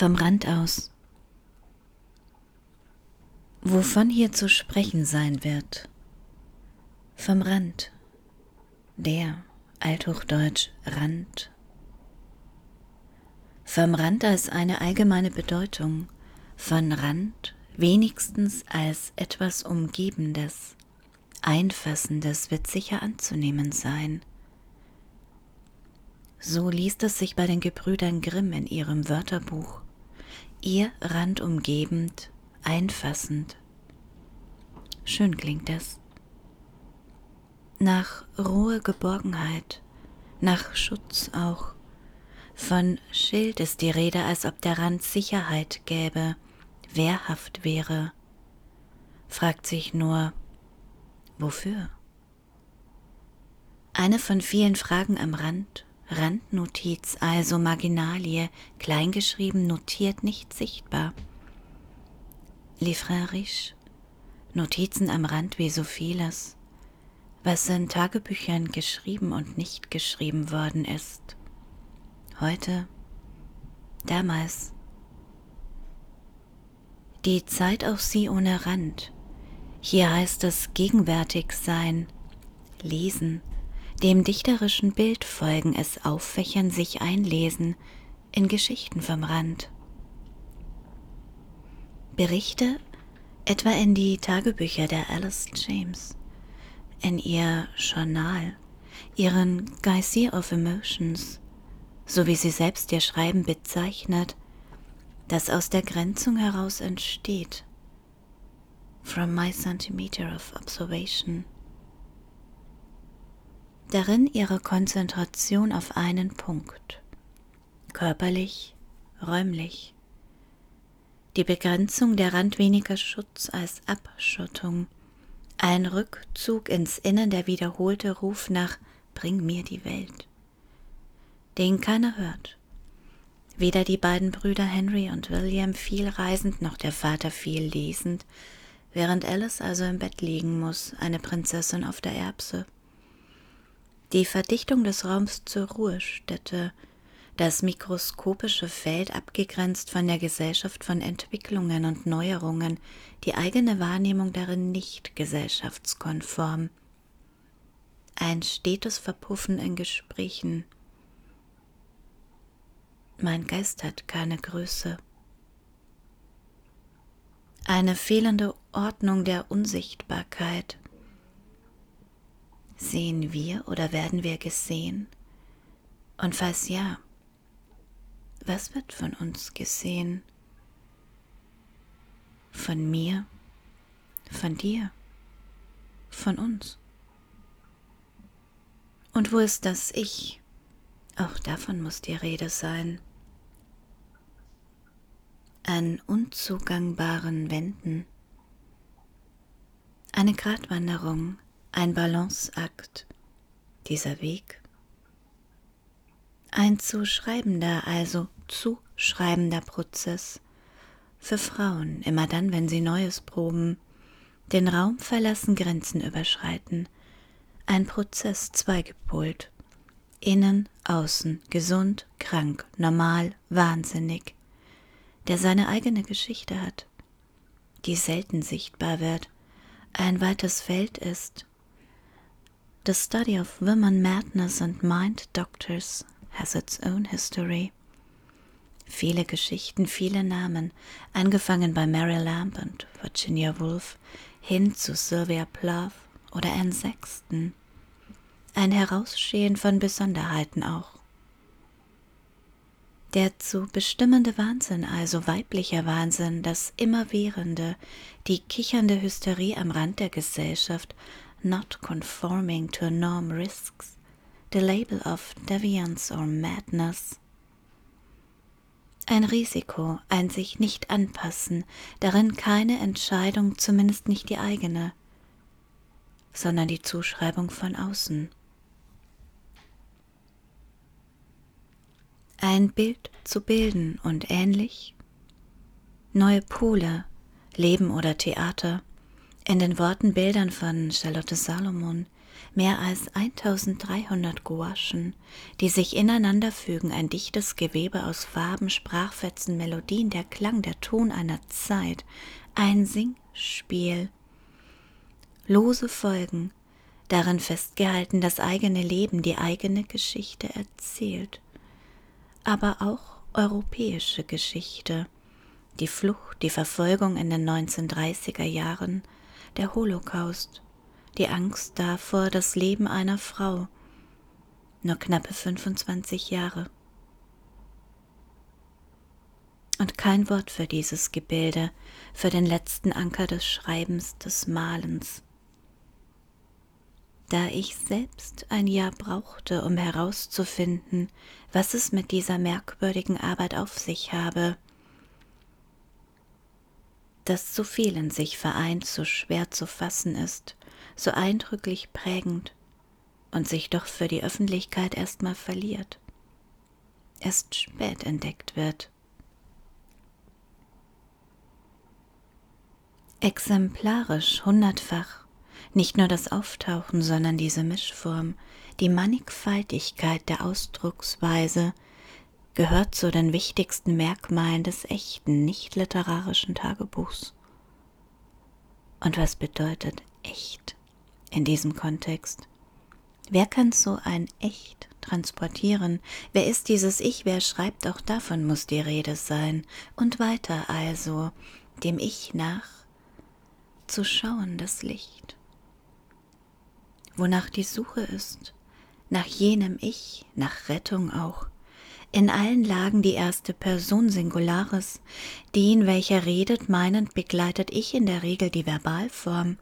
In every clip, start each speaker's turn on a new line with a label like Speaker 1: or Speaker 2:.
Speaker 1: Vom Rand aus. Wovon hier zu sprechen sein wird. Vom Rand. Der, althochdeutsch Rand. Vom Rand als eine allgemeine Bedeutung, von Rand wenigstens als etwas Umgebendes, Einfassendes wird sicher anzunehmen sein. So liest es sich bei den Gebrüdern Grimm in ihrem Wörterbuch. Ihr Rand umgebend, einfassend. Schön klingt es. Nach rohe Geborgenheit, nach Schutz auch. Von Schild ist die Rede, als ob der Rand Sicherheit gäbe, wehrhaft wäre. Fragt sich nur, wofür? Eine von vielen Fragen am Rand Randnotiz, also Marginalie, kleingeschrieben, notiert, nicht sichtbar. Les Frères Riches, Notizen am Rand wie so vieles, was in Tagebüchern geschrieben und nicht geschrieben worden ist. Heute, damals. Die Zeit auf sie ohne Rand. Hier heißt es gegenwärtig sein, lesen, dem dichterischen Bild folgen, es auffächern, sich einlesen in Geschichten vom Rand. Berichte etwa in die Tagebücher der Alice James, in ihr Journal, ihren Geysir of Emotions, so wie sie selbst ihr Schreiben bezeichnet, das aus der Grenzung heraus entsteht. From my centimeter of observation darin ihre Konzentration auf einen Punkt, körperlich, räumlich. Die Begrenzung der Rand weniger Schutz als Abschottung, ein Rückzug ins Innen, der wiederholte Ruf nach Bring mir die Welt, den keiner hört. Weder die beiden Brüder Henry und William viel reisend, noch der Vater viel lesend, während Alice also im Bett liegen muss, eine Prinzessin auf der Erbse die Verdichtung des Raums zur Ruhestätte, das mikroskopische Feld abgegrenzt von der Gesellschaft von Entwicklungen und Neuerungen, die eigene Wahrnehmung darin nicht gesellschaftskonform. Ein stetes Verpuffen in Gesprächen. Mein Geist hat keine Größe. Eine fehlende Ordnung der Unsichtbarkeit Sehen wir oder werden wir gesehen? Und falls ja, was wird von uns gesehen? Von mir, von dir, von uns. Und wo ist das Ich? Auch davon muss die Rede sein. An unzugangbaren Wänden. Eine Gratwanderung ein Balanceakt, dieser Weg. Ein zu schreibender, also zu schreibender Prozess. Für Frauen, immer dann, wenn sie Neues proben, den Raum verlassen, Grenzen überschreiten, ein Prozess zweigepolt, innen, außen, gesund, krank, normal, wahnsinnig, der seine eigene Geschichte hat, die selten sichtbar wird, ein weites Feld ist, The study of women madness and mind doctors has its own history. Viele Geschichten, viele Namen, angefangen bei Mary Lamb und Virginia Woolf hin zu Sylvia Plath oder Anne Sexton. Ein Herausschehen von Besonderheiten auch. Der zu bestimmende Wahnsinn, also weiblicher Wahnsinn, das immerwährende, die kichernde Hysterie am Rand der Gesellschaft, not conforming to a norm risks the label of deviance or madness. Ein Risiko, ein sich nicht anpassen, darin keine Entscheidung, zumindest nicht die eigene, sondern die Zuschreibung von außen. Ein Bild zu bilden und ähnlich neue Pole, Leben oder Theater, in den Worten Bildern von Charlotte Salomon, mehr als 1300 Gouachen, die sich ineinander fügen, ein dichtes Gewebe aus Farben, Sprachfetzen, Melodien, der Klang, der Ton einer Zeit, ein Singspiel. Lose Folgen, darin festgehalten das eigene Leben, die eigene Geschichte erzählt, aber auch europäische Geschichte, die Flucht, die Verfolgung in den 1930er Jahren, der Holocaust, die Angst davor, das Leben einer Frau, nur knappe 25 Jahre. Und kein Wort für dieses Gebilde, für den letzten Anker des Schreibens, des Malens. Da ich selbst ein Jahr brauchte, um herauszufinden, was es mit dieser merkwürdigen Arbeit auf sich habe, das zu vielen sich vereint, so schwer zu fassen ist, so eindrücklich prägend und sich doch für die Öffentlichkeit erstmal verliert, erst spät entdeckt wird. Exemplarisch hundertfach, nicht nur das Auftauchen, sondern diese Mischform, die Mannigfaltigkeit der Ausdrucksweise, gehört zu den wichtigsten Merkmalen des echten, nicht literarischen Tagebuchs. Und was bedeutet echt in diesem Kontext? Wer kann so ein echt transportieren? Wer ist dieses Ich? Wer schreibt? Auch davon muss die Rede sein. Und weiter also, dem Ich nach, zu schauen das Licht. Wonach die Suche ist, nach jenem Ich, nach Rettung auch, in allen Lagen die erste Person Singularis, den, welcher redet, meinend begleitet ich in der Regel die Verbalform,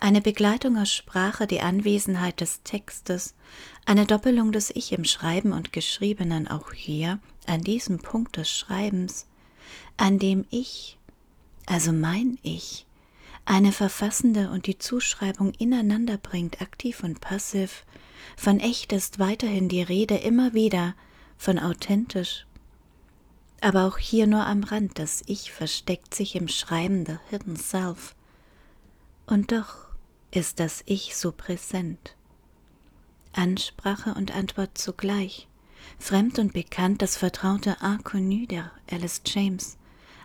Speaker 1: eine Begleitung aus Sprache, die Anwesenheit des Textes, eine Doppelung des Ich im Schreiben und Geschriebenen auch hier, an diesem Punkt des Schreibens, an dem Ich, also mein Ich, eine verfassende und die Zuschreibung ineinander bringt, aktiv und passiv, von echt ist weiterhin die Rede immer wieder, von authentisch. Aber auch hier nur am Rand, das Ich versteckt sich im Schreiben der Hidden Self. Und doch ist das Ich so präsent. Ansprache und Antwort zugleich, fremd und bekannt das vertraute Inconnu der Alice James,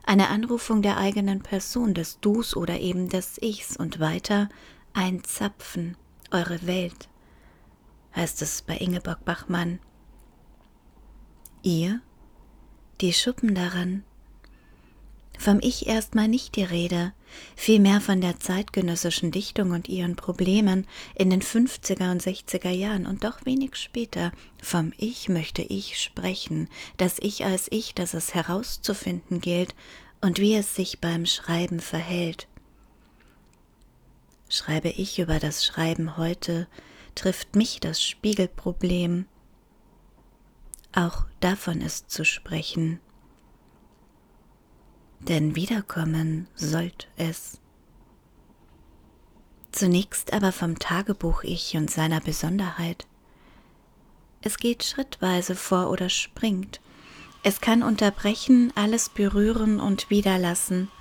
Speaker 1: eine Anrufung der eigenen Person, des Dus oder eben des Ichs und weiter ein Zapfen, eure Welt, heißt es bei Ingeborg Bachmann Ihr? Die Schuppen daran? Vom Ich erstmal nicht die Rede, vielmehr von der zeitgenössischen Dichtung und ihren Problemen in den 50er und 60er Jahren und doch wenig später. Vom Ich möchte ich sprechen, das Ich als Ich, das es herauszufinden gilt und wie es sich beim Schreiben verhält. Schreibe ich über das Schreiben heute, trifft mich das Spiegelproblem, auch davon ist zu sprechen. Denn wiederkommen sollt es. Zunächst aber vom Tagebuch Ich und seiner Besonderheit. Es geht schrittweise vor oder springt. Es kann unterbrechen, alles berühren und wiederlassen.